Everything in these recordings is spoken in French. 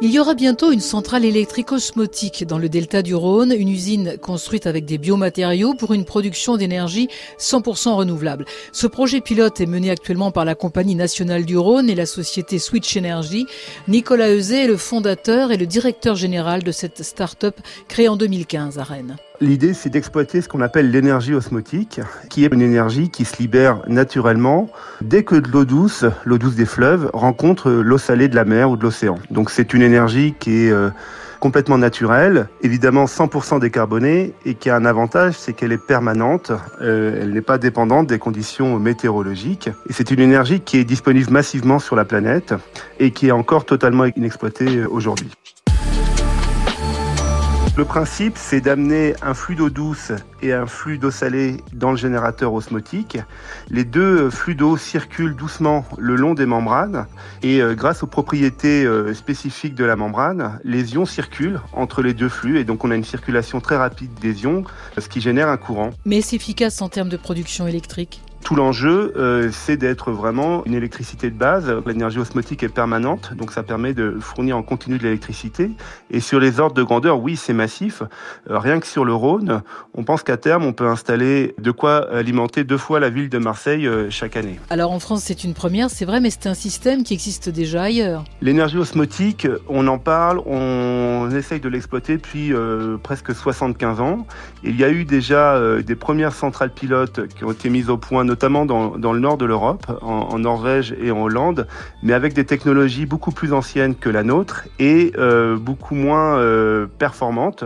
Il y aura bientôt une centrale électrique osmotique dans le delta du Rhône, une usine construite avec des biomatériaux pour une production d'énergie 100% renouvelable. Ce projet pilote est mené actuellement par la Compagnie nationale du Rhône et la société Switch Energy. Nicolas Euzet est le fondateur et le directeur général de cette start-up créée en 2015 à Rennes. L'idée, c'est d'exploiter ce qu'on appelle l'énergie osmotique, qui est une énergie qui se libère naturellement dès que de l'eau douce, l'eau douce des fleuves, rencontre l'eau salée de la mer ou de l'océan. Donc c'est une énergie qui est euh, complètement naturelle, évidemment 100% décarbonée, et qui a un avantage, c'est qu'elle est permanente, euh, elle n'est pas dépendante des conditions météorologiques, et c'est une énergie qui est disponible massivement sur la planète et qui est encore totalement inexploitée euh, aujourd'hui. Le principe, c'est d'amener un flux d'eau douce et un flux d'eau salée dans le générateur osmotique. Les deux flux d'eau circulent doucement le long des membranes et euh, grâce aux propriétés euh, spécifiques de la membrane, les ions circulent entre les deux flux et donc on a une circulation très rapide des ions, ce qui génère un courant. Mais c'est efficace en termes de production électrique? Tout l'enjeu, euh, c'est d'être vraiment une électricité de base. L'énergie osmotique est permanente, donc ça permet de fournir en continu de l'électricité. Et sur les ordres de grandeur, oui, c'est massif. Euh, rien que sur le Rhône, on pense qu'à terme, on peut installer de quoi alimenter deux fois la ville de Marseille euh, chaque année. Alors en France, c'est une première, c'est vrai, mais c'est un système qui existe déjà ailleurs. L'énergie osmotique, on en parle, on essaye de l'exploiter depuis presque 75 ans. Il y a eu déjà des premières centrales pilotes qui ont été mises au point, notamment dans, dans le nord de l'Europe, en, en, Norvège et en Hollande, mais avec des technologies beaucoup plus anciennes que la nôtre et euh, beaucoup moins euh, performantes.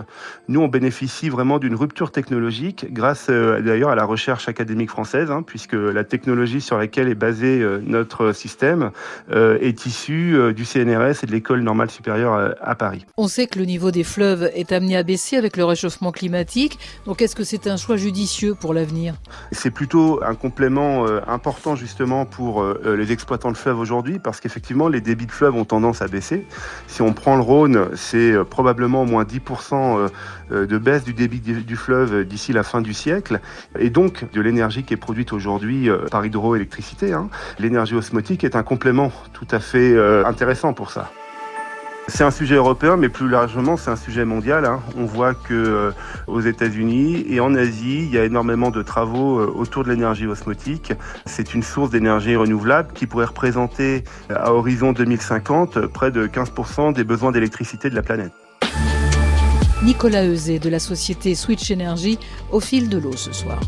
Nous, on bénéficie vraiment d'une rupture technologique grâce euh, d'ailleurs à la recherche académique française, hein, puisque la technologie sur laquelle est basé notre système est issue du CNRS et de l'école normale supérieure à Paris. On sait que le niveau des fleuves est amené à baisser avec le réchauffement climatique. Donc, est-ce que c'est un choix judicieux pour l'avenir? C'est plutôt un complément complément euh, important justement pour euh, euh, les exploitants de fleuves aujourd'hui parce qu'effectivement les débits de fleuves ont tendance à baisser. Si on prend le Rhône, c'est probablement au moins 10% de baisse du débit du fleuve d'ici la fin du siècle et donc de l'énergie qui est produite aujourd'hui par hydroélectricité. Hein. L'énergie osmotique est un complément tout à fait intéressant pour ça. C'est un sujet européen, mais plus largement, c'est un sujet mondial. Hein. On voit que euh, aux États-Unis et en Asie, il y a énormément de travaux euh, autour de l'énergie osmotique. C'est une source d'énergie renouvelable qui pourrait représenter euh, à horizon 2050 près de 15% des besoins d'électricité de la planète. Nicolas Euzet de la société Switch Energy au fil de l'eau ce soir.